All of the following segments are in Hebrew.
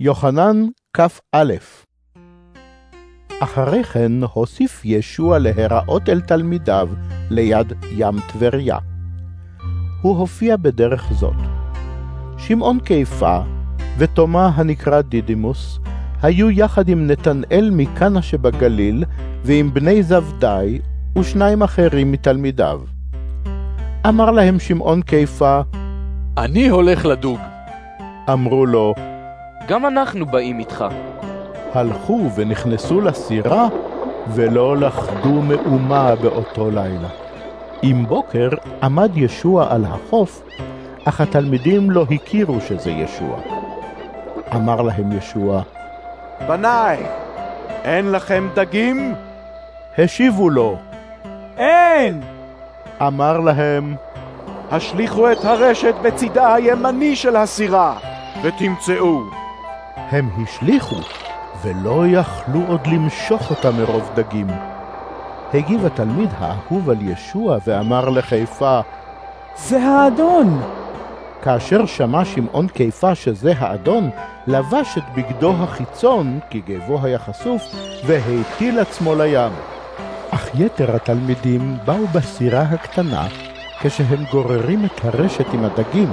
יוחנן כ"א אחרי כן הוסיף ישוע להיראות אל תלמידיו ליד ים טבריה. הוא הופיע בדרך זאת. שמעון קיפה ותומא הנקרא דידימוס היו יחד עם נתנאל מקנה שבגליל ועם בני זבדי ושניים אחרים מתלמידיו. אמר להם שמעון קיפה, אני הולך לדוג. אמרו לו, גם אנחנו באים איתך. הלכו ונכנסו לסירה, ולא לכדו מאומה באותו לילה. עם בוקר עמד ישוע על החוף, אך התלמידים לא הכירו שזה ישוע. אמר להם ישוע, בניי, אין לכם דגים? השיבו לו. אין! אמר להם, השליכו את הרשת בצידה הימני של הסירה, ותמצאו. הם השליכו, ולא יכלו עוד למשוך אותה מרוב דגים. הגיב התלמיד האהוב על ישוע ואמר לחיפה, זה האדון! כאשר שמע שמעון קיפה שזה האדון, לבש את בגדו החיצון, כי גבו היה חשוף, והטיל עצמו לים. אך יתר התלמידים באו בסירה הקטנה, כשהם גוררים את הרשת עם הדגים,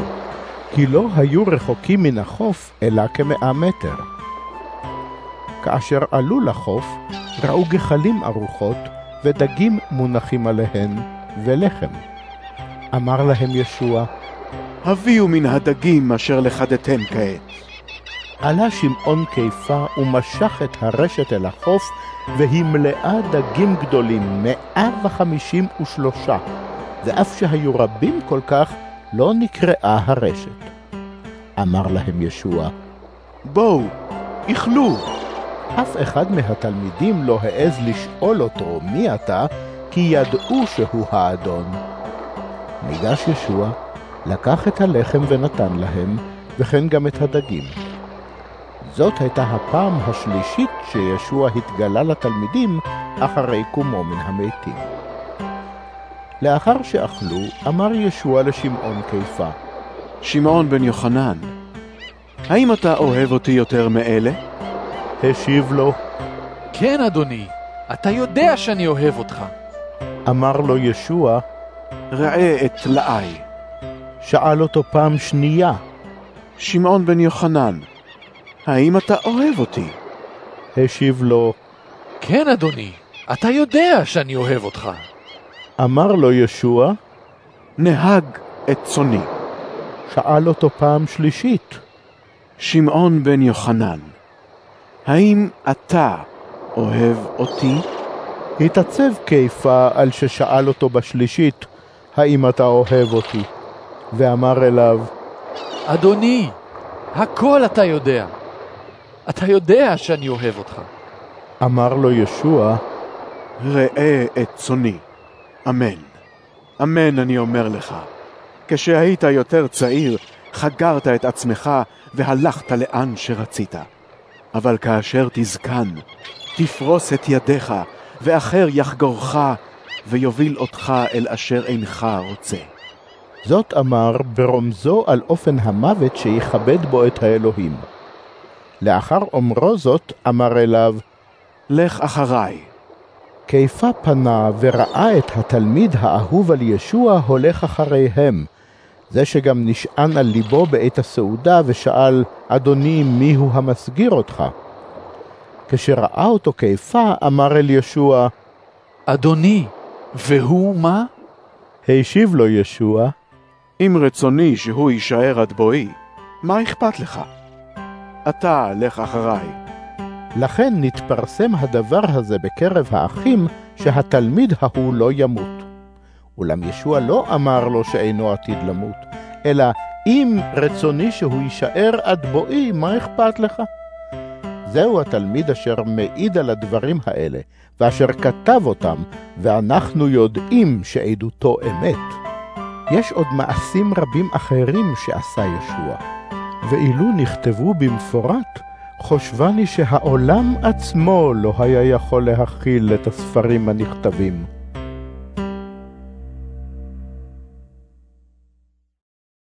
כי לא היו רחוקים מן החוף, אלא כמאה מטר. כאשר עלו לחוף, ראו גחלים ארוחות, ודגים מונחים עליהן, ולחם. אמר להם ישוע, הביאו מן הדגים אשר לכדתם כעת. עלה שמעון קיפה ומשך את הרשת אל החוף, והיא מלאה דגים גדולים, מאה וחמישים ושלושה, ואף שהיו רבים כל כך, לא נקראה הרשת. אמר להם ישוע, בואו, איכלו. אף אחד מהתלמידים לא העז לשאול אותו מי אתה, כי ידעו שהוא האדון. ניגש ישוע, לקח את הלחם ונתן להם, וכן גם את הדגים. זאת הייתה הפעם השלישית שישוע התגלה לתלמידים אחרי קומו מן המתים. לאחר שאכלו, אמר ישוע לשמעון קיפה, שמעון בן יוחנן, האם אתה אוהב אותי יותר מאלה? השיב לו, כן, אדוני, אתה יודע שאני אוהב אותך. אמר לו ישוע, ראה את טלאי. שאל אותו פעם שנייה, שמעון בן יוחנן, האם אתה אוהב אותי? השיב לו, כן, אדוני, אתה יודע שאני אוהב אותך. אמר לו ישוע, נהג את צוני. שאל אותו פעם שלישית, שמעון בן יוחנן, האם אתה אוהב אותי? התעצב קיפה על ששאל אותו בשלישית, האם אתה אוהב אותי? ואמר אליו, אדוני, הכל אתה יודע. אתה יודע שאני אוהב אותך. אמר לו ישוע, ראה את צוני. אמן. אמן אני אומר לך. כשהיית יותר צעיר, חגרת את עצמך והלכת לאן שרצית. אבל כאשר תזקן, תפרוס את ידיך, ואחר יחגורך, ויוביל אותך אל אשר אינך רוצה. זאת אמר ברומזו על אופן המוות שיכבד בו את האלוהים. לאחר אומרו זאת, אמר אליו, לך אחריי. קיפה פנה וראה את התלמיד האהוב על ישוע הולך אחריהם, זה שגם נשען על ליבו בעת הסעודה ושאל, אדוני, מיהו המסגיר אותך? כשראה אותו קיפה, אמר אל ישוע, אדוני, והוא מה? השיב לו ישוע, אם רצוני שהוא יישאר עד בואי, מה אכפת לך? אתה לך אחריי. לכן נתפרסם הדבר הזה בקרב האחים, שהתלמיד ההוא לא ימות. אולם ישוע לא אמר לו שאינו עתיד למות, אלא אם רצוני שהוא יישאר עד בואי, מה אכפת לך? זהו התלמיד אשר מעיד על הדברים האלה, ואשר כתב אותם, ואנחנו יודעים שעדותו אמת. יש עוד מעשים רבים אחרים שעשה ישוע, ואילו נכתבו במפורט, חושבני שהעולם עצמו לא היה יכול להכיל את הספרים הנכתבים.